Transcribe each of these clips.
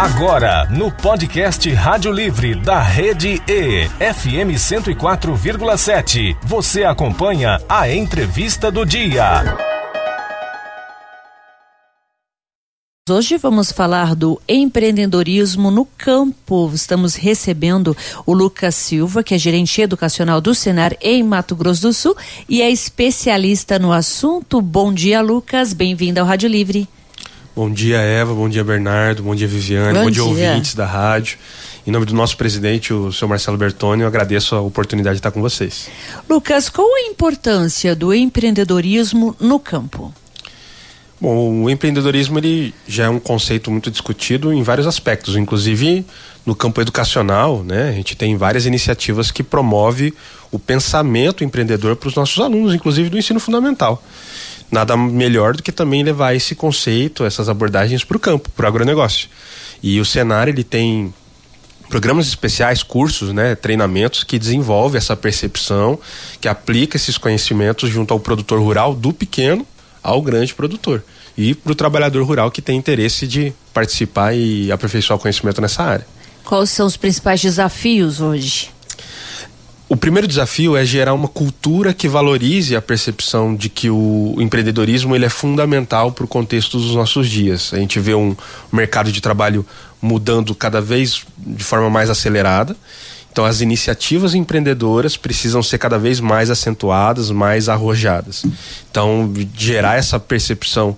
Agora, no podcast Rádio Livre da Rede E, FM 104,7, você acompanha a entrevista do dia. Hoje vamos falar do empreendedorismo no campo. Estamos recebendo o Lucas Silva, que é gerente educacional do Senar em Mato Grosso do Sul e é especialista no assunto. Bom dia, Lucas. Bem-vindo ao Rádio Livre. Bom dia, Eva. Bom dia, Bernardo. Bom dia, Viviane. Bom, bom dia, dia, ouvintes da rádio. Em nome do nosso presidente, o senhor Marcelo Bertoni, eu agradeço a oportunidade de estar com vocês. Lucas, qual a importância do empreendedorismo no campo? Bom, o empreendedorismo ele já é um conceito muito discutido em vários aspectos, inclusive no campo educacional, né? A gente tem várias iniciativas que promove o pensamento empreendedor para os nossos alunos, inclusive do ensino fundamental. Nada melhor do que também levar esse conceito, essas abordagens para o campo, para o agronegócio. E o Senar ele tem programas especiais, cursos, né, treinamentos que desenvolve essa percepção, que aplica esses conhecimentos junto ao produtor rural do pequeno ao grande produtor e para o trabalhador rural que tem interesse de participar e aperfeiçoar o conhecimento nessa área. Quais são os principais desafios hoje? O primeiro desafio é gerar uma cultura que valorize a percepção de que o empreendedorismo ele é fundamental para o contexto dos nossos dias. A gente vê um mercado de trabalho mudando cada vez de forma mais acelerada então, as iniciativas empreendedoras precisam ser cada vez mais acentuadas, mais arrojadas. Então, gerar essa percepção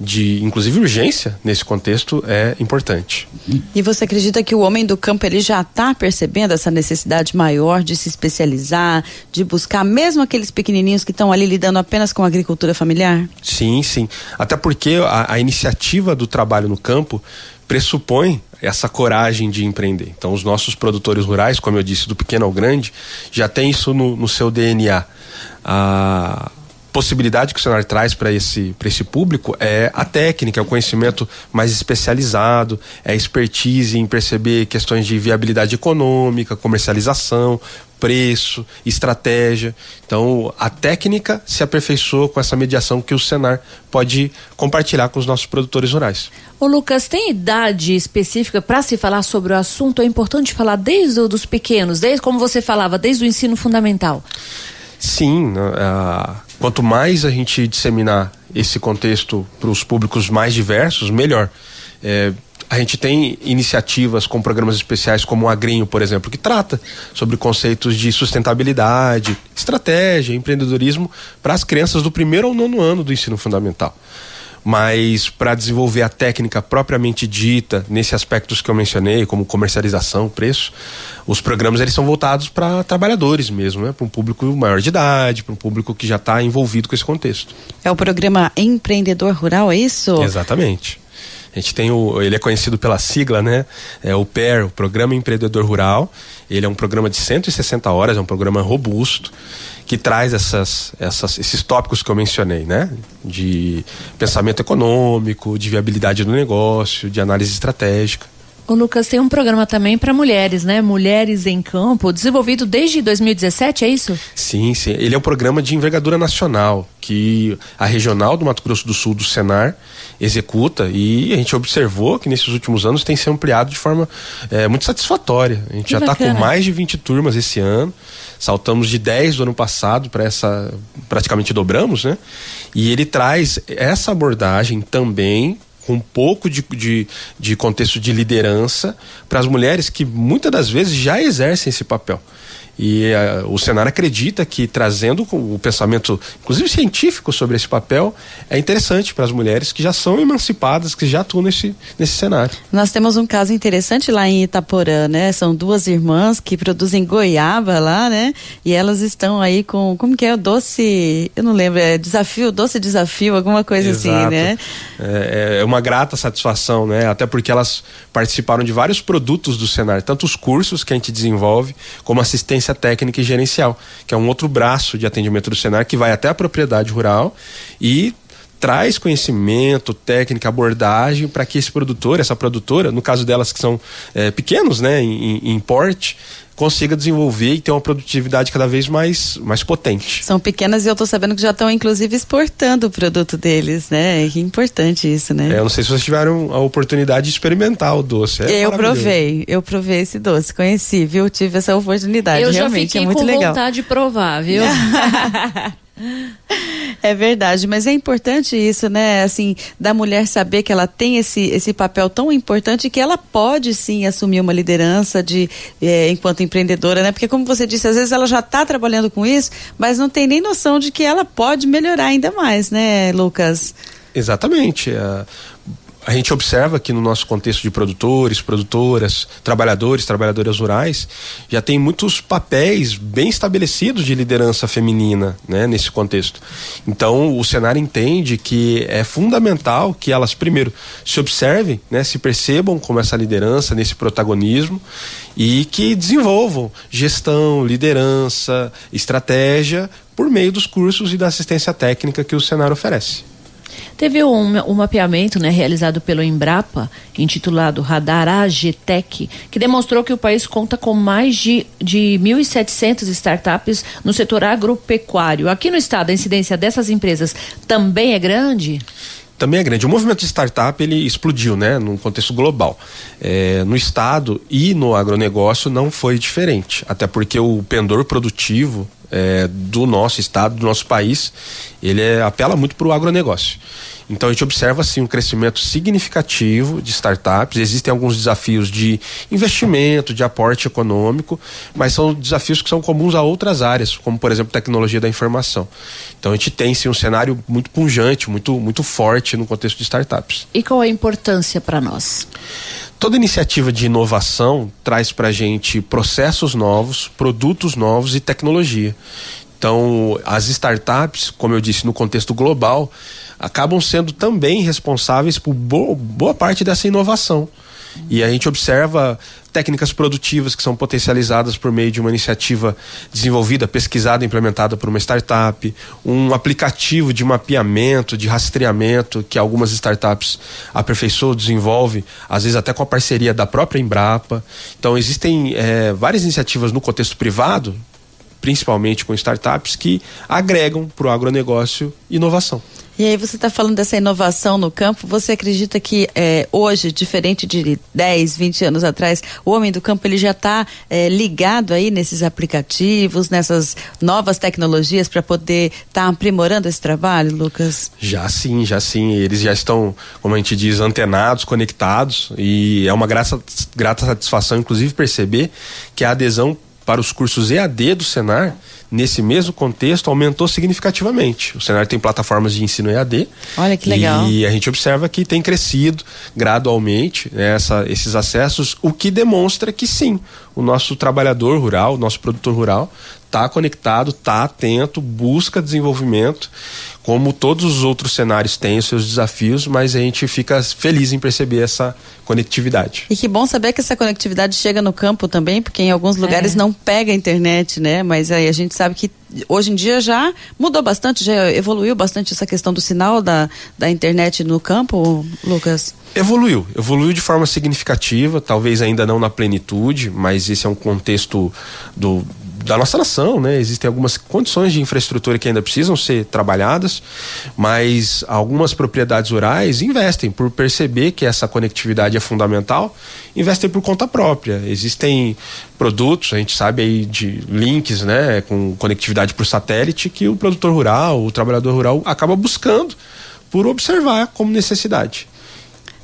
de, inclusive, urgência nesse contexto é importante. E você acredita que o homem do campo ele já está percebendo essa necessidade maior de se especializar, de buscar mesmo aqueles pequenininhos que estão ali lidando apenas com a agricultura familiar? Sim, sim. Até porque a, a iniciativa do trabalho no campo pressupõe essa coragem de empreender. Então, os nossos produtores rurais, como eu disse, do pequeno ao grande, já tem isso no, no seu DNA. A possibilidade que o Senar traz para esse, esse público é a técnica, é o conhecimento mais especializado, é a expertise em perceber questões de viabilidade econômica, comercialização, preço, estratégia. Então, a técnica se aperfeiçoa com essa mediação que o Senar pode compartilhar com os nossos produtores rurais. O Lucas, tem idade específica para se falar sobre o assunto? É importante falar desde os pequenos, desde como você falava, desde o ensino fundamental. Sim, uh, quanto mais a gente disseminar esse contexto para os públicos mais diversos, melhor. É, a gente tem iniciativas com programas especiais como o Agrinho, por exemplo, que trata sobre conceitos de sustentabilidade, estratégia, empreendedorismo para as crianças do primeiro ao nono ano do ensino fundamental mas para desenvolver a técnica propriamente dita nesses aspectos que eu mencionei, como comercialização, preço, os programas eles são voltados para trabalhadores mesmo, né? para um público maior de idade, para um público que já está envolvido com esse contexto. É o programa Empreendedor Rural, é isso? Exatamente. A gente tem o, ele é conhecido pela sigla, né? É o PER, o Programa Empreendedor Rural. Ele é um programa de 160 horas, é um programa robusto que traz essas, essas, esses tópicos que eu mencionei, né? De pensamento econômico, de viabilidade do negócio, de análise estratégica. O Lucas tem um programa também para mulheres, né? Mulheres em Campo, desenvolvido desde 2017, é isso? Sim, sim. Ele é um programa de envergadura nacional que a regional do Mato Grosso do Sul do Senar executa e a gente observou que nesses últimos anos tem se ampliado de forma é, muito satisfatória. A gente que já está com mais de 20 turmas esse ano. Saltamos de 10 do ano passado para essa praticamente dobramos, né? E ele traz essa abordagem também com um pouco de, de, de contexto de liderança para as mulheres que muitas das vezes já exercem esse papel. E uh, o Senar acredita que trazendo o pensamento, inclusive científico, sobre esse papel, é interessante para as mulheres que já são emancipadas, que já atuam nesse, nesse cenário. Nós temos um caso interessante lá em Itaporã, né? São duas irmãs que produzem goiaba lá, né? E elas estão aí com, como que é o doce, eu não lembro, é desafio, doce desafio, alguma coisa assim, Exato. assim, né? É, é uma grata satisfação, né? Até porque elas participaram de vários produtos do Senar, tanto os cursos que a gente desenvolve, como assistência assistência técnica e gerencial, que é um outro braço de atendimento do Senar que vai até a propriedade rural e traz conhecimento, técnica, abordagem para que esse produtor, essa produtora, no caso delas que são é, pequenos, né, em, em porte, consiga desenvolver e ter uma produtividade cada vez mais, mais potente. São pequenas e eu estou sabendo que já estão inclusive exportando o produto deles, né? Que importante isso, né? É, eu não sei se vocês tiveram a oportunidade de experimentar o doce. É eu provei, eu provei esse doce, conheci, viu? Tive essa oportunidade. Eu Realmente, já fiquei é muito com legal. vontade de provar, viu? É verdade, mas é importante isso, né? Assim, da mulher saber que ela tem esse, esse papel tão importante que ela pode sim assumir uma liderança de é, enquanto empreendedora, né? Porque como você disse, às vezes ela já está trabalhando com isso, mas não tem nem noção de que ela pode melhorar ainda mais, né, Lucas? Exatamente. A gente observa que no nosso contexto de produtores, produtoras, trabalhadores, trabalhadoras rurais, já tem muitos papéis bem estabelecidos de liderança feminina, né, nesse contexto. Então, o cenário entende que é fundamental que elas primeiro se observem, né, se percebam como essa liderança, nesse protagonismo e que desenvolvam gestão, liderança, estratégia por meio dos cursos e da assistência técnica que o cenário oferece. Teve um, um, mapeamento né, realizado pelo Embrapa, intitulado Radar AGTEC, que demonstrou que o país conta com mais de, de 1.700 startups no setor agropecuário. Aqui no estado, a incidência dessas empresas também é grande? também é grande. O movimento de startup ele explodiu, né, num contexto global. É, no estado e no agronegócio não foi diferente, até porque o pendor produtivo é, do nosso estado, do nosso país, ele é, apela muito para o agronegócio. Então a gente observa assim um crescimento significativo de startups. Existem alguns desafios de investimento, de aporte econômico, mas são desafios que são comuns a outras áreas, como por exemplo tecnologia da informação. Então a gente tem sim um cenário muito punjante, muito muito forte no contexto de startups. E qual a importância para nós? Toda iniciativa de inovação traz para a gente processos novos, produtos novos e tecnologia. Então, as startups, como eu disse, no contexto global, acabam sendo também responsáveis por boa, parte dessa inovação. E a gente observa técnicas produtivas que são potencializadas por meio de uma iniciativa desenvolvida, pesquisada, implementada por uma startup, um aplicativo de mapeamento, de rastreamento que algumas startups aperfeiçoam, desenvolvem, às vezes até com a parceria da própria Embrapa. Então existem é, várias iniciativas no contexto privado, principalmente com startups, que agregam para o agronegócio inovação. E aí você está falando dessa inovação no campo, você acredita que é, hoje, diferente de 10, 20 anos atrás, o homem do campo ele já está é, ligado aí nesses aplicativos, nessas novas tecnologias para poder estar tá aprimorando esse trabalho, Lucas? Já sim, já sim. Eles já estão, como a gente diz, antenados, conectados e é uma grata, grata satisfação, inclusive, perceber que a adesão para os cursos EAD do Senar nesse mesmo contexto aumentou significativamente. O cenário tem plataformas de ensino EAD. Olha que legal. E a gente observa que tem crescido gradualmente né, essa, esses acessos, o que demonstra que sim, o nosso trabalhador rural, o nosso produtor rural, está conectado, está atento, busca desenvolvimento como todos os outros cenários têm os seus desafios, mas a gente fica feliz em perceber essa conectividade. E que bom saber que essa conectividade chega no campo também, porque em alguns lugares é. não pega a internet, né? Mas aí a gente sabe que hoje em dia já mudou bastante, já evoluiu bastante essa questão do sinal da, da internet no campo, Lucas? Evoluiu, evoluiu de forma significativa, talvez ainda não na plenitude, mas esse é um contexto do, da nossa nação, né? Existem algumas condições de infraestrutura que ainda precisam ser trabalhadas, mas algumas propriedades rurais investem por perceber que essa conectividade é fundamental, investem por conta própria. Existem produtos, a gente sabe aí de links, né, com conectividade por satélite que o produtor rural, o trabalhador rural acaba buscando por observar como necessidade.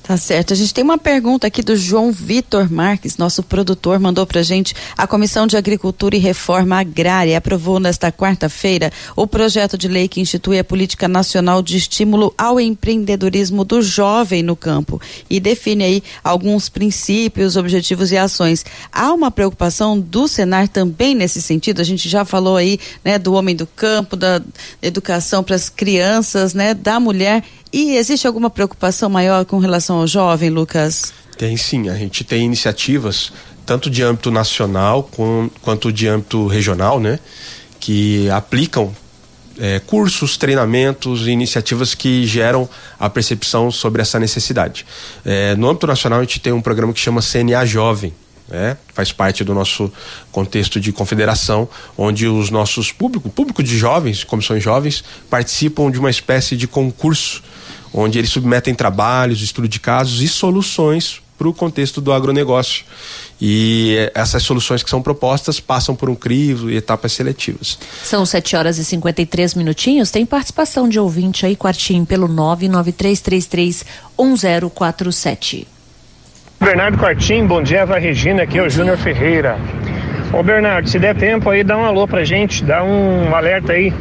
Tá certo. A gente tem uma pergunta aqui do João Vitor Marques, nosso produtor, mandou pra gente. A Comissão de Agricultura e Reforma Agrária aprovou nesta quarta-feira o projeto de lei que institui a Política Nacional de Estímulo ao Empreendedorismo do Jovem no Campo e define aí alguns princípios, objetivos e ações. Há uma preocupação do Senar também nesse sentido? A gente já falou aí, né, do homem do campo, da educação para as crianças, né, da mulher e existe alguma preocupação maior com relação ao jovem, Lucas? Tem sim, a gente tem iniciativas tanto de âmbito nacional com, quanto de âmbito regional, né, que aplicam é, cursos, treinamentos e iniciativas que geram a percepção sobre essa necessidade. É, no âmbito nacional, a gente tem um programa que chama CNA Jovem, né? faz parte do nosso contexto de confederação, onde os nossos público, público de jovens, comissões jovens, participam de uma espécie de concurso, onde eles submetem trabalhos, estudo de casos e soluções para o contexto do agronegócio. E essas soluções que são propostas passam por um crivo e etapas seletivas. São 7 horas e 53 minutinhos. Tem participação de ouvinte aí, quartinho, pelo 99333 1047. Bernardo Quartim, bom dia, Eva Regina, aqui é o Júnior Ferreira. Ô Bernardo, se der tempo aí, dá um alô pra gente, dá um alerta aí.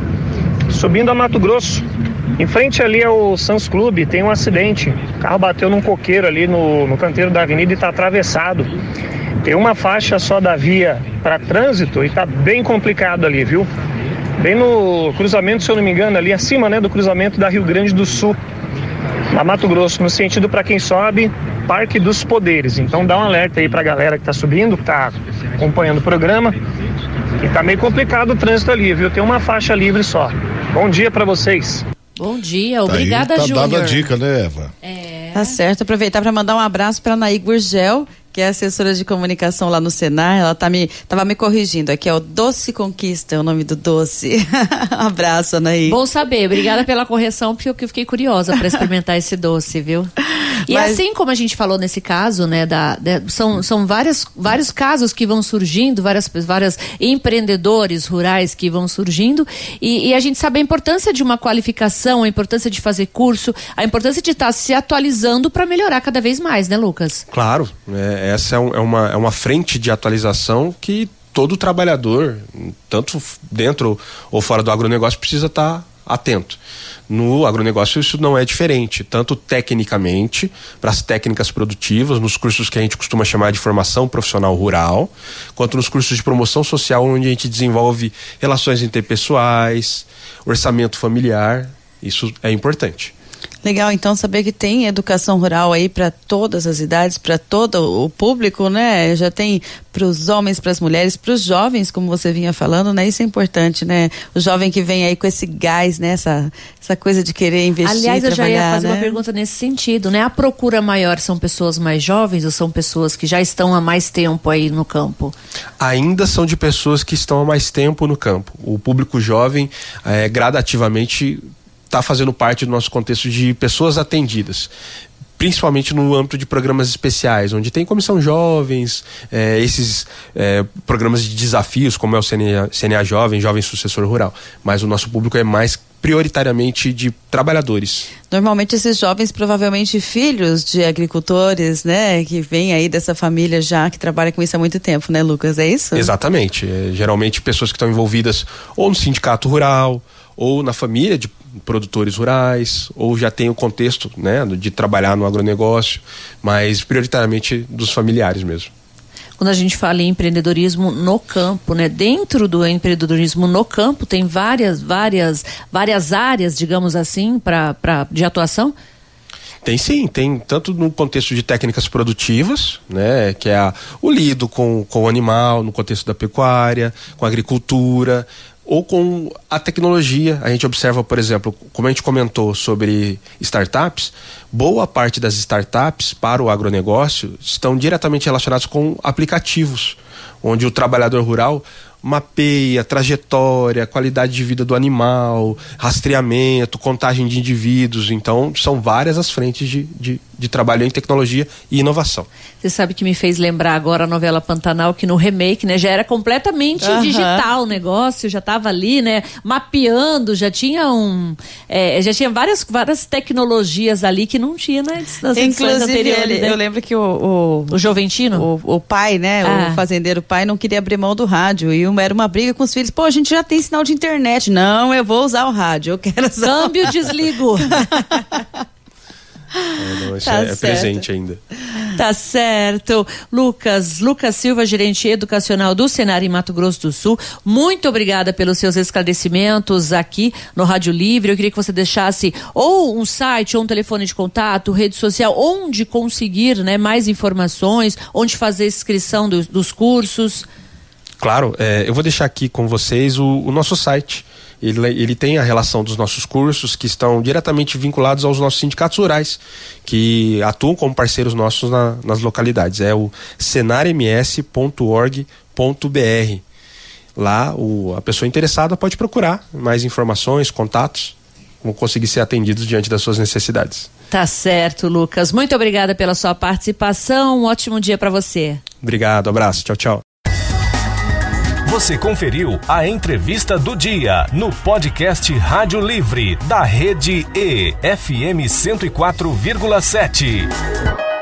Subindo a Mato Grosso, em frente ali ao Sans Clube, tem um acidente. O carro bateu num coqueiro ali no, no canteiro da avenida e tá atravessado. Tem uma faixa só da via para trânsito e tá bem complicado ali, viu? Bem no cruzamento, se eu não me engano, ali acima, né, do cruzamento da Rio Grande do Sul, na Mato Grosso, no sentido para quem sobe, Parque dos Poderes. Então dá um alerta aí pra galera que tá subindo, que tá acompanhando o programa. E tá meio complicado o trânsito ali, viu? Tem uma faixa livre só. Bom dia para vocês. Bom dia, obrigada, tá aí, tá Júnior. dada a dica, né, Eva? É. Tá certo, aproveitar para mandar um abraço para Naí Gurgel, que é assessora de comunicação lá no Senar, ela tá me, tava me corrigindo aqui, é o Doce Conquista, é o nome do doce. abraço, Anaí. Bom saber, obrigada pela correção, porque eu fiquei curiosa para experimentar esse doce, viu? E Mas... assim como a gente falou nesse caso, né, da, de, são, são várias, vários casos que vão surgindo, várias, várias empreendedores rurais que vão surgindo, e, e a gente sabe a importância de uma qualificação, a importância de fazer curso, a importância de estar se atualizando para melhorar cada vez mais, né, Lucas? Claro, é, essa é, um, é, uma, é uma frente de atualização que todo trabalhador, tanto dentro ou fora do agronegócio, precisa estar atento. No agronegócio isso não é diferente, tanto tecnicamente, para as técnicas produtivas, nos cursos que a gente costuma chamar de formação profissional rural, quanto nos cursos de promoção social, onde a gente desenvolve relações interpessoais, orçamento familiar. Isso é importante. Legal, então saber que tem educação rural aí para todas as idades, para todo o público, né? Já tem para os homens, para as mulheres, para os jovens, como você vinha falando, né? Isso é importante, né? O jovem que vem aí com esse gás, né? Essa, essa coisa de querer investir. Aliás, eu já ia fazer né? uma pergunta nesse sentido, né? A procura maior são pessoas mais jovens ou são pessoas que já estão há mais tempo aí no campo? Ainda são de pessoas que estão há mais tempo no campo. O público jovem é, gradativamente está fazendo parte do nosso contexto de pessoas atendidas principalmente no âmbito de programas especiais, onde tem comissão jovens, é, esses é, programas de desafios, como é o CNA, CNA Jovem, Jovem Sucessor Rural. Mas o nosso público é mais prioritariamente de trabalhadores. Normalmente esses jovens, provavelmente filhos de agricultores, né, que vêm aí dessa família já que trabalha com isso há muito tempo, né, Lucas? É isso? Exatamente. É, geralmente pessoas que estão envolvidas ou no sindicato rural ou na família de produtores rurais, ou já tem o contexto né, de trabalhar no agronegócio, mas prioritariamente dos familiares mesmo. Quando a gente fala em empreendedorismo no campo, né, dentro do empreendedorismo no campo tem várias, várias, várias áreas, digamos assim, para de atuação. Tem sim, tem tanto no contexto de técnicas produtivas, né, que é a, o lido com, com o animal, no contexto da pecuária, com a agricultura, ou com a tecnologia. A gente observa, por exemplo, como a gente comentou sobre startups, boa parte das startups para o agronegócio estão diretamente relacionadas com aplicativos, onde o trabalhador rural mapeia trajetória, qualidade de vida do animal, rastreamento, contagem de indivíduos. Então, são várias as frentes de, de, de trabalho em tecnologia e inovação. Você sabe que me fez lembrar agora a novela Pantanal, que no remake, né, já era completamente uhum. digital o negócio, já estava ali, né, mapeando, já tinha um, é, já tinha várias, várias tecnologias ali que não tinha né, nas Inclusive, anteriores. Ele, né? Eu lembro que o... O, o Joventino? O, o pai, né, ah. o fazendeiro pai não queria abrir mão do rádio e uma, era uma briga com os filhos. Pô, a gente já tem sinal de internet. Não, eu vou usar o rádio, eu quero usar. Câmbio, desligo. É, não, tá é, é presente ainda. Tá certo. Lucas, Lucas Silva, gerente educacional do Senar em Mato Grosso do Sul, muito obrigada pelos seus esclarecimentos aqui no Rádio Livre. Eu queria que você deixasse ou um site, ou um telefone de contato, rede social, onde conseguir né, mais informações, onde fazer inscrição do, dos cursos. Claro, é, eu vou deixar aqui com vocês o, o nosso site ele, ele tem a relação dos nossos cursos que estão diretamente vinculados aos nossos sindicatos rurais, que atuam como parceiros nossos na, nas localidades. É o senarms.org.br. Lá o, a pessoa interessada pode procurar mais informações, contatos, vão conseguir ser atendidos diante das suas necessidades. Tá certo, Lucas. Muito obrigada pela sua participação. Um ótimo dia para você. Obrigado, abraço. Tchau, tchau. Você conferiu a entrevista do dia no podcast Rádio Livre da Rede E FM 104,7.